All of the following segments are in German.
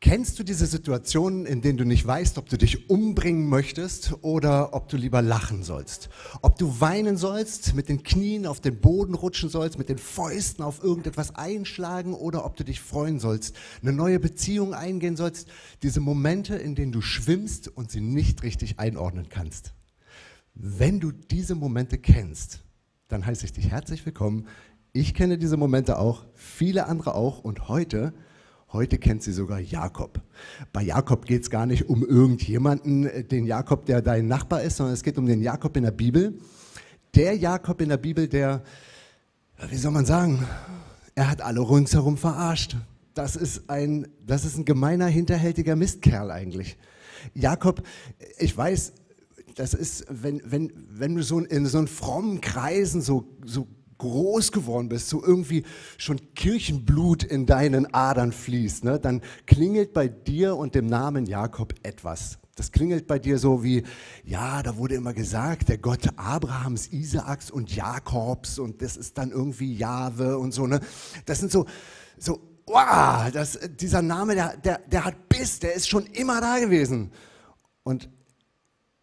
Kennst du diese Situationen, in denen du nicht weißt, ob du dich umbringen möchtest oder ob du lieber lachen sollst? Ob du weinen sollst, mit den Knien auf den Boden rutschen sollst, mit den Fäusten auf irgendetwas einschlagen oder ob du dich freuen sollst, eine neue Beziehung eingehen sollst? Diese Momente, in denen du schwimmst und sie nicht richtig einordnen kannst. Wenn du diese Momente kennst, dann heiße ich dich herzlich willkommen. Ich kenne diese Momente auch, viele andere auch und heute Heute kennt sie sogar Jakob. Bei Jakob geht es gar nicht um irgendjemanden, äh, den Jakob, der dein Nachbar ist, sondern es geht um den Jakob in der Bibel. Der Jakob in der Bibel, der, wie soll man sagen, er hat alle ringsherum verarscht. Das ist ein, das ist ein gemeiner, hinterhältiger Mistkerl eigentlich. Jakob, ich weiß, das ist, wenn, wenn, wenn du so in so einen frommen Kreisen so, so groß geworden bist, so irgendwie schon Kirchenblut in deinen Adern fließt, ne, dann klingelt bei dir und dem Namen Jakob etwas. Das klingelt bei dir so wie, ja, da wurde immer gesagt, der Gott Abrahams, Isaaks und Jakobs und das ist dann irgendwie Jahwe und so. Ne? Das sind so, so wow, das, dieser Name, der, der, der hat Biss, der ist schon immer da gewesen. Und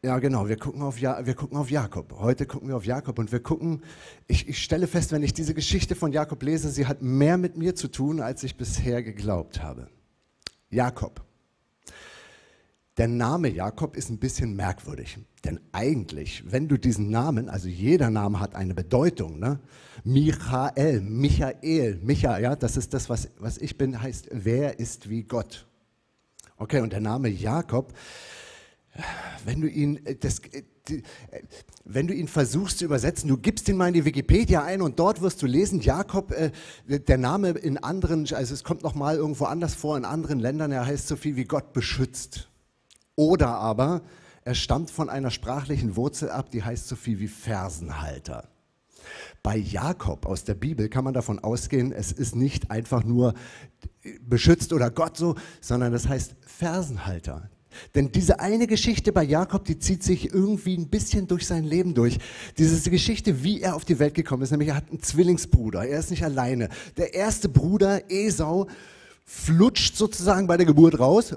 ja, genau. Wir gucken, auf ja wir gucken auf Jakob. Heute gucken wir auf Jakob und wir gucken, ich, ich stelle fest, wenn ich diese Geschichte von Jakob lese, sie hat mehr mit mir zu tun, als ich bisher geglaubt habe. Jakob. Der Name Jakob ist ein bisschen merkwürdig, denn eigentlich, wenn du diesen Namen, also jeder Name hat eine Bedeutung, ne? Michael, Michael, Micha, ja, das ist das, was, was ich bin, heißt, wer ist wie Gott. Okay, und der Name Jakob, wenn du ihn, äh, das, äh, äh, wenn du ihn versuchst zu übersetzen, du gibst ihn mal in die Wikipedia ein und dort wirst du lesen, Jakob, der Name in anderen, also es kommt noch mal irgendwo anders vor, in anderen Ländern, er heißt so viel wie Gott beschützt. Oder aber er stammt von einer sprachlichen Wurzel ab, die heißt so viel wie Fersenhalter. Bei Jakob aus der Bibel kann man davon ausgehen, es ist nicht einfach nur beschützt oder Gott so, sondern das heißt Fersenhalter. Denn diese eine Geschichte bei Jakob, die zieht sich irgendwie ein bisschen durch sein Leben durch. Diese Geschichte, wie er auf die Welt gekommen ist, nämlich er hat einen Zwillingsbruder, er ist nicht alleine. Der erste Bruder, Esau, flutscht sozusagen bei der Geburt raus,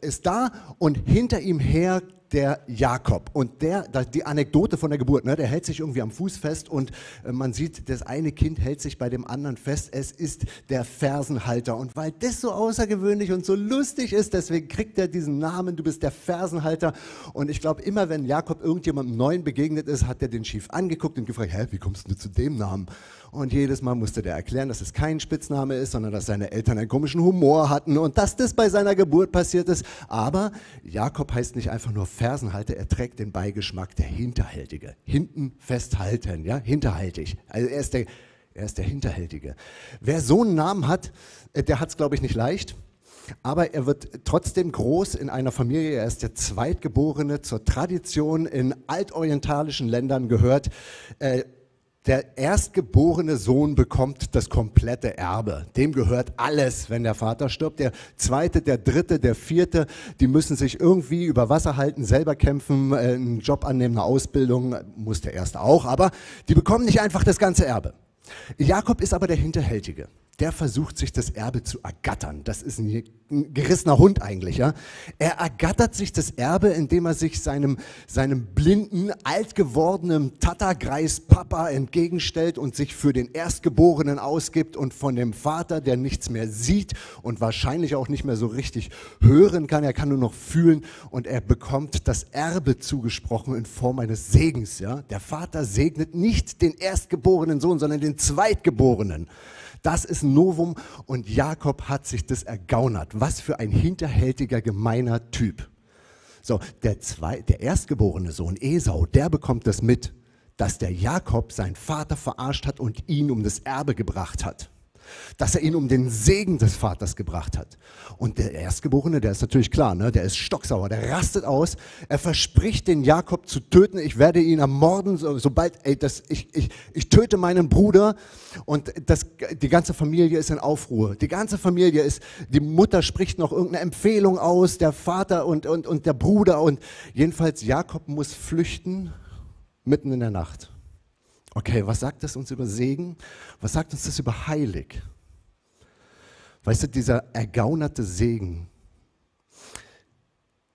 ist da und hinter ihm her der Jakob. Und der, die Anekdote von der Geburt, ne, der hält sich irgendwie am Fuß fest und äh, man sieht, das eine Kind hält sich bei dem anderen fest. Es ist der Fersenhalter. Und weil das so außergewöhnlich und so lustig ist, deswegen kriegt er diesen Namen, du bist der Fersenhalter. Und ich glaube, immer wenn Jakob irgendjemandem Neuen begegnet ist, hat er den schief angeguckt und gefragt, hä, wie kommst du zu dem Namen? Und jedes Mal musste der erklären, dass es kein Spitzname ist, sondern dass seine Eltern einen komischen Humor hatten und dass das bei seiner Geburt passiert ist. Aber Jakob heißt nicht einfach nur Fersenhalter, er trägt den Beigeschmack der Hinterhältige. Hinten festhalten, ja, hinterhaltig. Also er ist der, er ist der Hinterhältige. Wer so einen Namen hat, äh, der hat es, glaube ich, nicht leicht. Aber er wird trotzdem groß in einer Familie. Er ist der Zweitgeborene. Zur Tradition in altorientalischen Ländern gehört. Der erstgeborene Sohn bekommt das komplette Erbe. Dem gehört alles, wenn der Vater stirbt. Der zweite, der dritte, der vierte, die müssen sich irgendwie über Wasser halten, selber kämpfen, äh, einen Job annehmen, eine Ausbildung, muss der erste auch, aber die bekommen nicht einfach das ganze Erbe. Jakob ist aber der Hinterhältige der versucht sich das Erbe zu ergattern. Das ist ein, gerissener Hund eigentlich. Ja? Er ergattert sich das Erbe, indem er sich seinem, seinem blinden, alt gewordenen Tattergreis Papa entgegenstellt und sich für den Erstgeborenen ausgibt und von dem Vater, der nichts mehr sieht und wahrscheinlich auch nicht mehr so richtig hören kann, er kann nur noch fühlen und er bekommt das Erbe zugesprochen in Form eines Segens. Ja? Der Vater segnet nicht den erstgeborenen Sohn, sondern den Zweitgeborenen. Das ist ein Novum und Jakob hat sich das ergaunert. Was für ein hinterhältiger, gemeiner Typ. So, der, zwei, der erstgeborene Sohn Esau, der bekommt das mit, dass der Jakob seinen Vater verarscht hat und ihn um das Erbe gebracht hat. Dass er ihn um den Segen des Vaters gebracht hat. Und der Erstgeborene, der ist natürlich klar, ne? der ist stocksauer, der rastet aus. Er verspricht den Jakob zu töten. Ich werde ihn ermorden, so, sobald, ey, das, ich, ich, ich töte meinen Bruder. Und das, die ganze Familie ist in Aufruhr. Die ganze Familie ist, die Mutter spricht noch irgendeine Empfehlung aus, der Vater und, und, und der Bruder. Und jedenfalls Jakob muss flüchten mitten in der Nacht. Okay, was sagt das uns über Segen? Was sagt uns das über heilig? Weißt du, dieser ergaunerte Segen,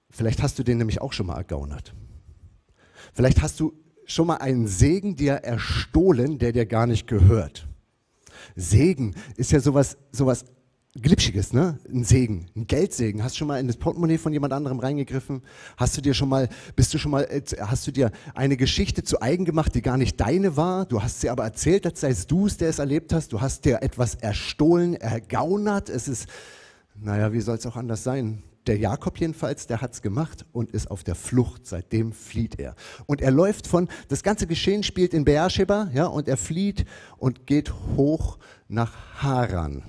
vielleicht hast du den nämlich auch schon mal ergaunert. Vielleicht hast du schon mal einen Segen dir erstohlen, der dir gar nicht gehört. Segen ist ja sowas, sowas Glitschiges, ne? Ein Segen, ein Geldsegen. Hast du schon mal in das Portemonnaie von jemand anderem reingegriffen? Hast du dir schon mal, bist du schon mal, äh, hast du dir eine Geschichte zu eigen gemacht, die gar nicht deine war? Du hast sie aber erzählt, als seist du es, der es erlebt hast. Du hast dir etwas erstohlen, ergaunert. Es ist, naja, wie soll es auch anders sein? Der Jakob jedenfalls, der hat's gemacht und ist auf der Flucht. Seitdem flieht er. Und er läuft von, das ganze Geschehen spielt in Beersheba, ja, und er flieht und geht hoch nach Haran.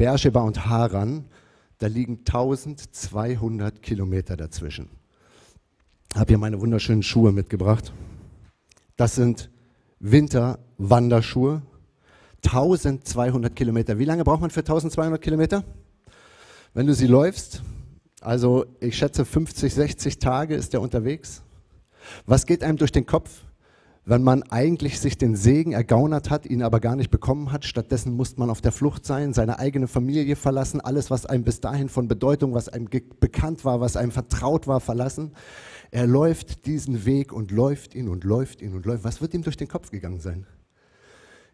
Beersheba und Haran, da liegen 1200 Kilometer dazwischen. Ich habe hier meine wunderschönen Schuhe mitgebracht. Das sind Winterwanderschuhe. 1200 Kilometer. Wie lange braucht man für 1200 Kilometer? Wenn du sie läufst, also ich schätze 50, 60 Tage ist er unterwegs. Was geht einem durch den Kopf? Wenn man eigentlich sich den Segen ergaunert hat, ihn aber gar nicht bekommen hat. Stattdessen musste man auf der Flucht sein, seine eigene Familie verlassen, alles, was einem bis dahin von Bedeutung, was einem bekannt war, was einem vertraut war, verlassen. Er läuft diesen Weg und läuft ihn und läuft ihn und läuft. Was wird ihm durch den Kopf gegangen sein?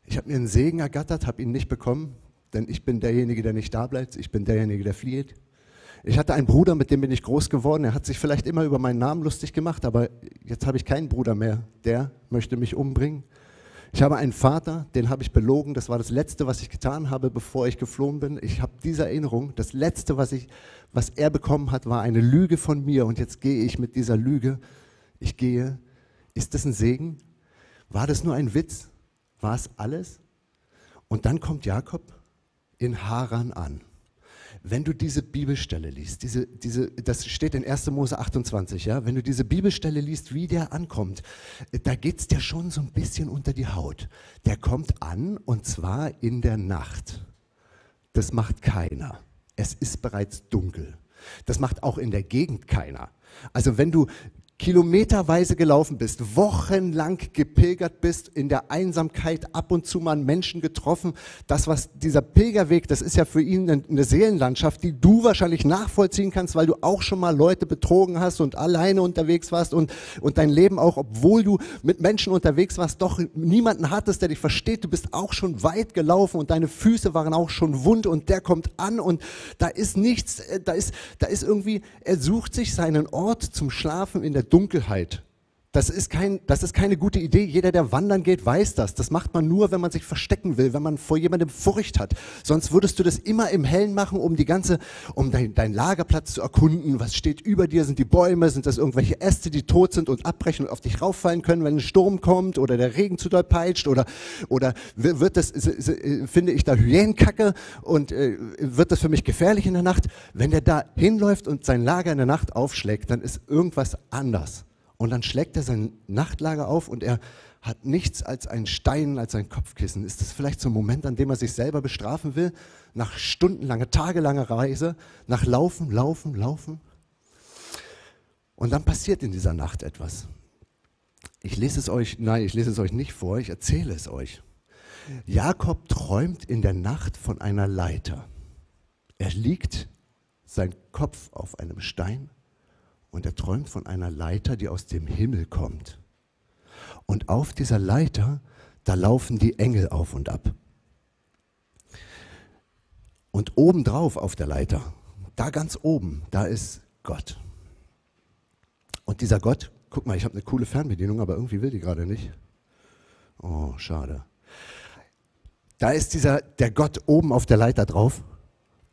Ich habe mir einen Segen ergattert, habe ihn nicht bekommen, denn ich bin derjenige, der nicht da bleibt, ich bin derjenige, der flieht. Ich hatte einen Bruder, mit dem bin ich groß geworden. Er hat sich vielleicht immer über meinen Namen lustig gemacht, aber jetzt habe ich keinen Bruder mehr. Der möchte mich umbringen. Ich habe einen Vater, den habe ich belogen. Das war das Letzte, was ich getan habe, bevor ich geflohen bin. Ich habe diese Erinnerung. Das Letzte, was, ich, was er bekommen hat, war eine Lüge von mir. Und jetzt gehe ich mit dieser Lüge. Ich gehe. Ist das ein Segen? War das nur ein Witz? War es alles? Und dann kommt Jakob in Haran an wenn du diese Bibelstelle liest, diese, diese, das steht in 1. Mose 28, ja, wenn du diese Bibelstelle liest, wie der ankommt, da geht es dir schon so ein bisschen unter die Haut. Der kommt an und zwar in der Nacht. Das macht keiner. Es ist bereits dunkel. Das macht auch in der Gegend keiner. Also wenn du kilometerweise gelaufen bist, wochenlang gepilgert bist, in der Einsamkeit ab und zu mal Menschen getroffen. Das, was dieser Pilgerweg, das ist ja für ihn eine Seelenlandschaft, die du wahrscheinlich nachvollziehen kannst, weil du auch schon mal Leute betrogen hast und alleine unterwegs warst und, und dein Leben auch, obwohl du mit Menschen unterwegs warst, doch niemanden hattest, der dich versteht. Du bist auch schon weit gelaufen und deine Füße waren auch schon wund und der kommt an und da ist nichts, äh, da ist, da ist irgendwie, er sucht sich seinen Ort zum Schlafen in der Dunkelheit. Das ist, kein, das ist keine gute Idee. Jeder, der wandern geht, weiß das. Das macht man nur, wenn man sich verstecken will, wenn man vor jemandem Furcht hat. Sonst würdest du das immer im Hellen machen, um die ganze, um deinen dein Lagerplatz zu erkunden. Was steht über dir? Sind die Bäume? Sind das irgendwelche Äste, die tot sind und abbrechen und auf dich rauffallen können, wenn ein Sturm kommt oder der Regen zu doll peitscht? Oder, oder wird das, finde ich da Hyänenkacke und äh, wird das für mich gefährlich in der Nacht? Wenn der da hinläuft und sein Lager in der Nacht aufschlägt, dann ist irgendwas anders. Und dann schlägt er sein Nachtlager auf und er hat nichts als einen Stein, als ein Kopfkissen. Ist das vielleicht so ein Moment, an dem er sich selber bestrafen will? Nach stundenlanger, tagelanger Reise, nach Laufen, Laufen, Laufen? Und dann passiert in dieser Nacht etwas. Ich lese es euch, nein, ich lese es euch nicht vor, ich erzähle es euch. Jakob träumt in der Nacht von einer Leiter. Er liegt, sein Kopf auf einem Stein und er träumt von einer Leiter, die aus dem Himmel kommt. Und auf dieser Leiter, da laufen die Engel auf und ab. Und obendrauf auf der Leiter, da ganz oben, da ist Gott. Und dieser Gott, guck mal, ich habe eine coole Fernbedienung, aber irgendwie will die gerade nicht. Oh, schade. Da ist dieser, der Gott oben auf der Leiter drauf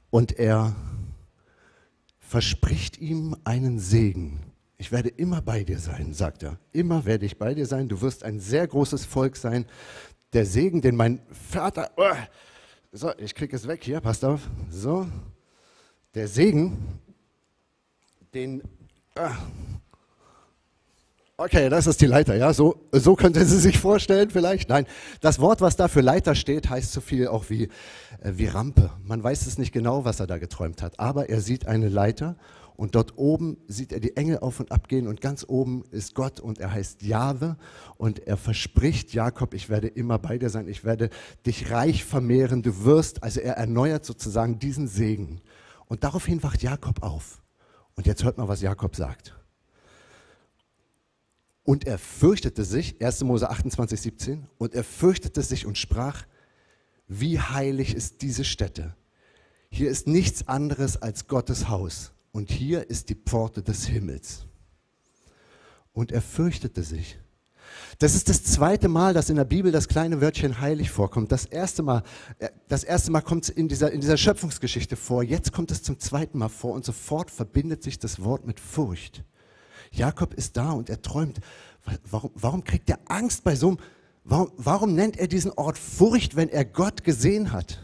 und er verspricht ihm einen Segen. Ich werde immer bei dir sein, sagt er. Immer werde ich bei dir sein. Du wirst ein sehr großes Volk sein. der Segen, den mein Vater, oh, so, ich kriege es weg hier, passt auf, so, der Segen, den, oh, Okay, das ist die Leiter, ja. So, so könnte sie sich vorstellen, vielleicht. Nein, das Wort, was da für Leiter steht, heißt so viel auch wie, äh, wie Rampe. Man weiß es nicht genau, was er da geträumt hat, aber er sieht eine Leiter und dort oben sieht er die Engel auf und ab gehen und ganz oben ist Gott und er heißt Jahwe und er verspricht Jakob, ich werde immer bei dir sein, ich werde dich reich vermehren, du wirst, also er erneuert sozusagen diesen Segen. Und daraufhin wacht Jakob auf. Und jetzt hört mal, was Jakob sagt. Und er fürchtete sich, 1. Mose 28, 17, und er fürchtete sich und sprach, wie heilig ist diese Stätte. Hier ist nichts anderes als Gottes Haus und hier ist die Pforte des Himmels. Und er fürchtete sich. Das ist das zweite Mal, dass in der Bibel das kleine Wörtchen heilig vorkommt. Das erste Mal, äh, das erste Mal kommt es in dieser, in dieser Schöpfungsgeschichte vor. Jetzt kommt es zum zweiten Mal vor und sofort verbindet sich das Wort mit Furcht. Jakob ist da und er träumt. Warum, warum kriegt er Angst bei so einem, warum, warum nennt er diesen Ort Furcht, wenn er Gott gesehen hat?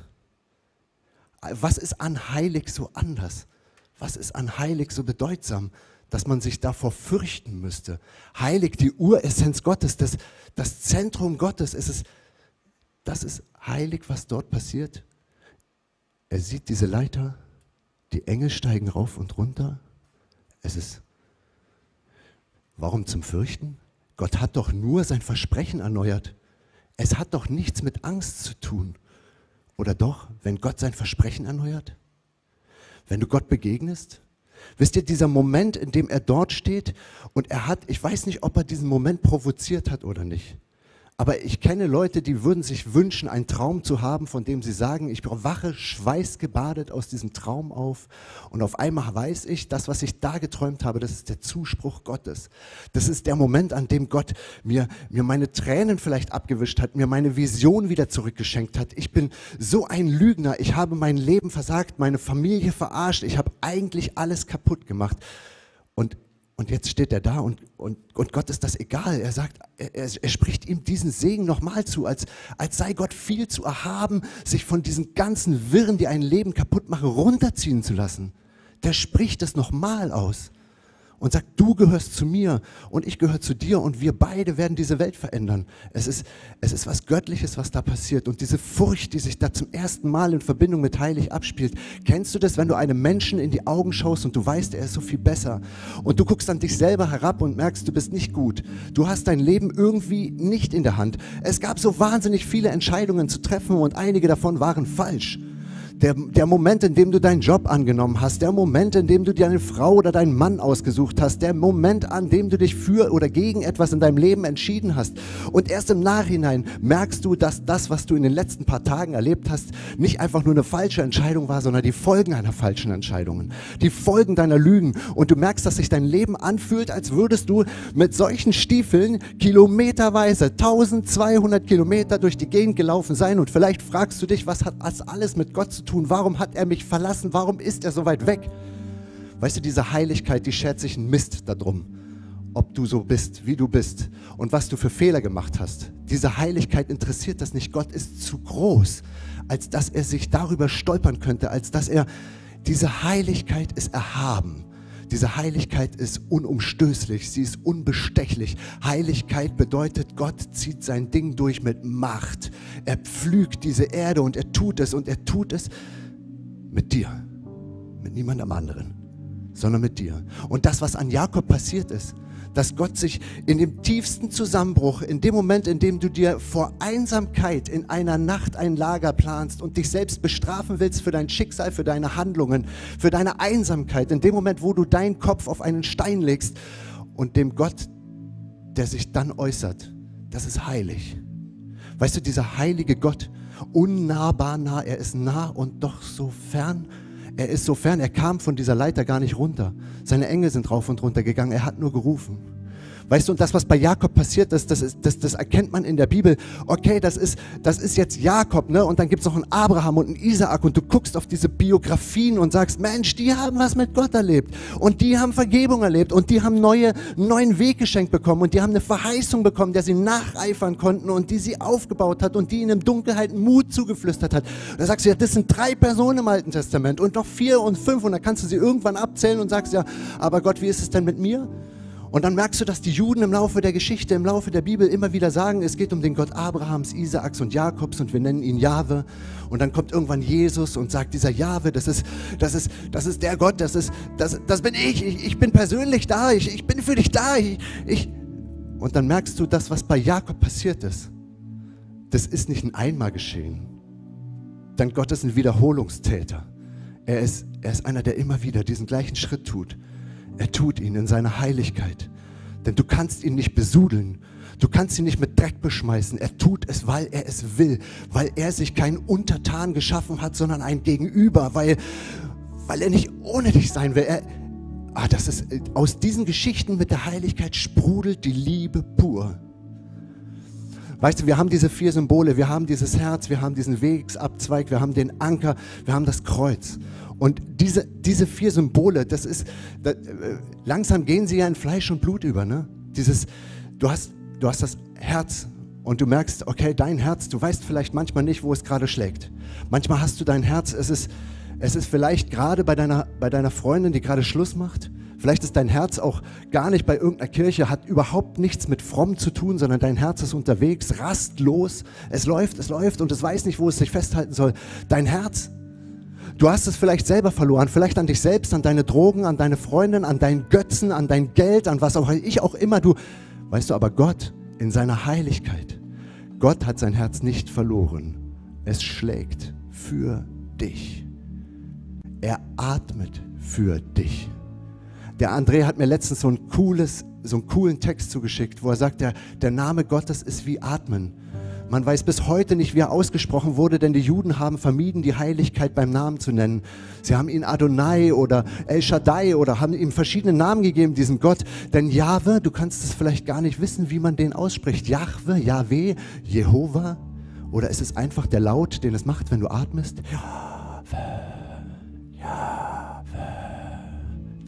Was ist an heilig so anders? Was ist an heilig so bedeutsam, dass man sich davor fürchten müsste? Heilig, die Uressenz Gottes, das, das Zentrum Gottes, ist es, das ist heilig, was dort passiert. Er sieht diese Leiter, die Engel steigen rauf und runter. Es ist Warum zum Fürchten? Gott hat doch nur sein Versprechen erneuert. Es hat doch nichts mit Angst zu tun. Oder doch, wenn Gott sein Versprechen erneuert? Wenn du Gott begegnest? Wisst ihr, dieser Moment, in dem er dort steht und er hat, ich weiß nicht, ob er diesen Moment provoziert hat oder nicht. Aber ich kenne Leute, die würden sich wünschen, einen Traum zu haben, von dem sie sagen, ich wache schweißgebadet aus diesem Traum auf und auf einmal weiß ich, das, was ich da geträumt habe, das ist der Zuspruch Gottes. Das ist der Moment, an dem Gott mir, mir meine Tränen vielleicht abgewischt hat, mir meine Vision wieder zurückgeschenkt hat. Ich bin so ein Lügner, ich habe mein Leben versagt, meine Familie verarscht, ich habe eigentlich alles kaputt gemacht. Und und jetzt steht er da und, und, und Gott ist das egal. Er sagt, er, er spricht ihm diesen Segen nochmal zu, als, als sei Gott viel zu erhaben, sich von diesen ganzen Wirren, die ein Leben kaputt machen, runterziehen zu lassen. Der spricht es nochmal aus und sagt, du gehörst zu mir und ich gehöre zu dir und wir beide werden diese Welt verändern. Es ist, es ist was Göttliches, was da passiert. Und diese Furcht, die sich da zum ersten Mal in Verbindung mit Heilig abspielt, kennst du das, wenn du einem Menschen in die Augen schaust und du weißt, er ist so viel besser und du guckst an dich selber herab und merkst, du bist nicht gut. Du hast dein Leben irgendwie nicht in der Hand. Es gab so wahnsinnig viele Entscheidungen zu treffen und einige davon waren falsch. Der, der Moment, in dem du deinen Job angenommen hast, der Moment, in dem du dir eine Frau oder deinen Mann ausgesucht hast, der Moment, an dem du dich für oder gegen etwas in deinem Leben entschieden hast. Und erst im Nachhinein merkst du, dass das, was du in den letzten paar Tagen erlebt hast, nicht einfach nur eine falsche Entscheidung war, sondern die Folgen einer falschen Entscheidung. Die Folgen deiner Lügen. Und du merkst, dass sich dein Leben anfühlt, als würdest du mit solchen Stiefeln kilometerweise 1200 Kilometer durch die Gegend gelaufen sein. Und vielleicht fragst du dich, was hat das alles mit Gott zu tun? Tun? Warum hat er mich verlassen? Warum ist er so weit weg? Weißt du, diese Heiligkeit, die schert sich ein Mist darum, ob du so bist, wie du bist und was du für Fehler gemacht hast. Diese Heiligkeit interessiert das nicht. Gott ist zu groß, als dass er sich darüber stolpern könnte, als dass er, diese Heiligkeit ist erhaben. Diese Heiligkeit ist unumstößlich, sie ist unbestechlich. Heiligkeit bedeutet, Gott zieht sein Ding durch mit Macht. Er pflügt diese Erde und er tut es und er tut es mit dir, mit niemandem anderen, sondern mit dir. Und das, was an Jakob passiert ist, dass Gott sich in dem tiefsten Zusammenbruch, in dem Moment, in dem du dir vor Einsamkeit in einer Nacht ein Lager planst und dich selbst bestrafen willst für dein Schicksal, für deine Handlungen, für deine Einsamkeit, in dem Moment, wo du deinen Kopf auf einen Stein legst und dem Gott, der sich dann äußert, das ist heilig. Weißt du, dieser heilige Gott, unnahbar nah, er ist nah und doch so fern. Er ist so fern, er kam von dieser Leiter gar nicht runter. Seine Engel sind rauf und runter gegangen, er hat nur gerufen. Weißt du, und das, was bei Jakob passiert ist, das, ist, das, das erkennt man in der Bibel. Okay, das ist, das ist jetzt Jakob, ne? Und dann gibt es noch einen Abraham und einen Isaak und du guckst auf diese Biografien und sagst, Mensch, die haben was mit Gott erlebt und die haben Vergebung erlebt und die haben neue, neuen Weg geschenkt bekommen und die haben eine Verheißung bekommen, der sie nacheifern konnten und die sie aufgebaut hat und die ihnen im Dunkelheit Mut zugeflüstert hat. Da sagst du ja, das sind drei Personen im Alten Testament und noch vier und fünf und dann kannst du sie irgendwann abzählen und sagst ja, aber Gott, wie ist es denn mit mir? Und dann merkst du, dass die Juden im Laufe der Geschichte, im Laufe der Bibel immer wieder sagen, es geht um den Gott Abrahams, Isaaks und Jakobs und wir nennen ihn Jahwe. Und dann kommt irgendwann Jesus und sagt, dieser Jahwe, das ist, das ist, das ist der Gott, das ist, das, das bin ich. ich. Ich bin persönlich da, ich, ich bin für dich da. Ich, ich. Und dann merkst du, das, was bei Jakob passiert ist, das ist nicht ein einmal geschehen. Denn Gott ist ein Wiederholungstäter. Er ist, er ist einer, der immer wieder diesen gleichen Schritt tut. Er tut ihn in seiner Heiligkeit. Denn du kannst ihn nicht besudeln. Du kannst ihn nicht mit Dreck beschmeißen. Er tut es, weil er es will. Weil er sich keinen Untertan geschaffen hat, sondern ein Gegenüber. Weil, weil er nicht ohne dich sein will. Er, ah, das ist, aus diesen Geschichten mit der Heiligkeit sprudelt die Liebe pur. Weißt du, wir haben diese vier Symbole, wir haben dieses Herz, wir haben diesen Wegsabzweig, wir haben den Anker, wir haben das Kreuz. Und diese, diese vier Symbole, das ist, das, äh, langsam gehen sie ja in Fleisch und Blut über. Ne? Dieses, du, hast, du hast das Herz und du merkst, okay, dein Herz, du weißt vielleicht manchmal nicht, wo es gerade schlägt. Manchmal hast du dein Herz, es ist, es ist vielleicht gerade bei deiner, bei deiner Freundin, die gerade Schluss macht. Vielleicht ist dein Herz auch gar nicht bei irgendeiner Kirche, hat überhaupt nichts mit fromm zu tun, sondern dein Herz ist unterwegs, rastlos. Es läuft, es läuft und es weiß nicht, wo es sich festhalten soll. Dein Herz Du hast es vielleicht selber verloren, vielleicht an dich selbst, an deine Drogen, an deine Freundin, an deinen Götzen, an dein Geld, an was auch ich auch immer du. Weißt du, aber Gott in seiner Heiligkeit, Gott hat sein Herz nicht verloren. Es schlägt für dich. Er atmet für dich. Der André hat mir letztens so ein cooles, so einen coolen Text zugeschickt, wo er sagt, der, der Name Gottes ist wie Atmen. Man weiß bis heute nicht, wie er ausgesprochen wurde, denn die Juden haben vermieden, die Heiligkeit beim Namen zu nennen. Sie haben ihn Adonai oder El Shaddai oder haben ihm verschiedene Namen gegeben, diesem Gott. Denn Jahwe, du kannst es vielleicht gar nicht wissen, wie man den ausspricht. Jahwe, Yahweh, Jehova. Oder ist es einfach der Laut, den es macht, wenn du atmest? Jahwe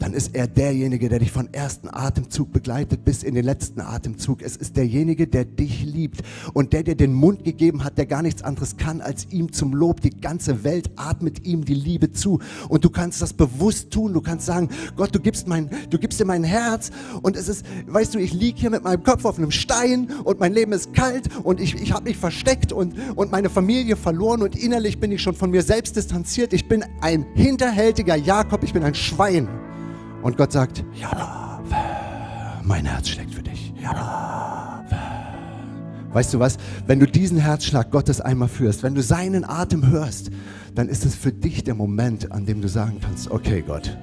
dann ist er derjenige, der dich von ersten Atemzug begleitet bis in den letzten Atemzug. Es ist derjenige, der dich liebt und der dir den Mund gegeben hat, der gar nichts anderes kann, als ihm zum Lob. Die ganze Welt atmet ihm die Liebe zu und du kannst das bewusst tun. Du kannst sagen, Gott, du gibst mein, du gibst dir mein Herz und es ist, weißt du, ich liege hier mit meinem Kopf auf einem Stein und mein Leben ist kalt und ich, ich habe mich versteckt und, und meine Familie verloren und innerlich bin ich schon von mir selbst distanziert. Ich bin ein hinterhältiger Jakob, ich bin ein Schwein. Und Gott sagt, ja, mein Herz schlägt für dich. Ja. Weißt du was? Wenn du diesen Herzschlag Gottes einmal führst, wenn du seinen Atem hörst, dann ist es für dich der Moment, an dem du sagen kannst, okay Gott,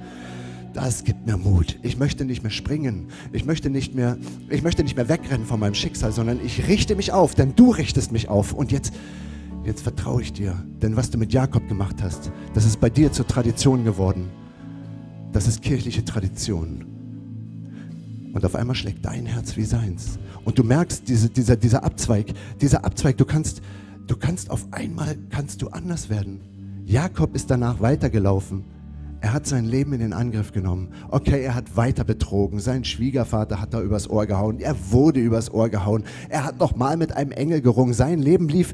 das gibt mir Mut. Ich möchte nicht mehr springen. Ich möchte nicht mehr, ich möchte nicht mehr wegrennen von meinem Schicksal, sondern ich richte mich auf, denn du richtest mich auf. Und jetzt, jetzt vertraue ich dir. Denn was du mit Jakob gemacht hast, das ist bei dir zur Tradition geworden. Das ist kirchliche Tradition. Und auf einmal schlägt dein Herz wie seins. Und du merkst, diese, dieser, dieser Abzweig, dieser Abzweig, du kannst, du kannst auf einmal, kannst du anders werden. Jakob ist danach weitergelaufen. Er hat sein Leben in den Angriff genommen. Okay, er hat weiter betrogen. Sein Schwiegervater hat da übers Ohr gehauen. Er wurde übers Ohr gehauen. Er hat noch mal mit einem Engel gerungen. Sein Leben lief.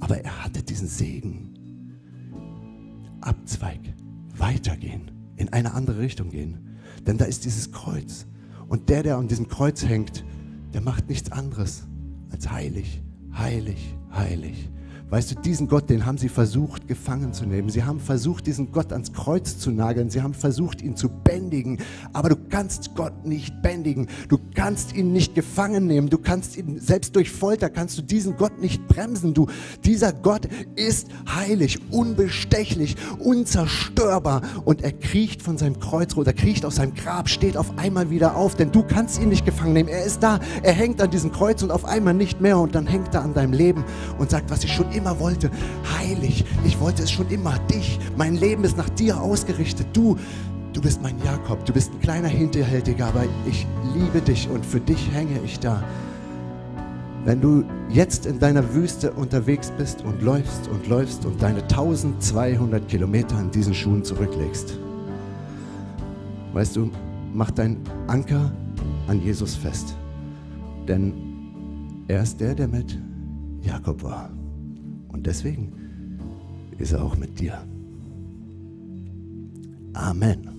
Aber er hatte diesen Segen. Abzweig. Weitergehen in eine andere Richtung gehen. Denn da ist dieses Kreuz. Und der, der an diesem Kreuz hängt, der macht nichts anderes als heilig, heilig, heilig. Weißt du, diesen Gott, den haben sie versucht gefangen zu nehmen. Sie haben versucht, diesen Gott ans Kreuz zu nageln. Sie haben versucht, ihn zu bändigen. Aber du kannst Gott nicht bändigen. Du kannst ihn nicht gefangen nehmen. Du kannst ihn, selbst durch Folter kannst du diesen Gott nicht bremsen. Du, dieser Gott ist heilig, unbestechlich, unzerstörbar. Und er kriecht von seinem Kreuz runter, kriecht aus seinem Grab, steht auf einmal wieder auf. Denn du kannst ihn nicht gefangen nehmen. Er ist da. Er hängt an diesem Kreuz und auf einmal nicht mehr. Und dann hängt er an deinem Leben und sagt, was ich schon immer immer wollte. Heilig, ich wollte es schon immer. Dich, mein Leben ist nach dir ausgerichtet. Du, du bist mein Jakob, du bist ein kleiner Hinterhältiger, aber ich liebe dich und für dich hänge ich da. Wenn du jetzt in deiner Wüste unterwegs bist und läufst und läufst und deine 1200 Kilometer in diesen Schuhen zurücklegst, weißt du, mach dein Anker an Jesus fest. Denn er ist der, der mit Jakob war. Und deswegen ist er auch mit dir. Amen.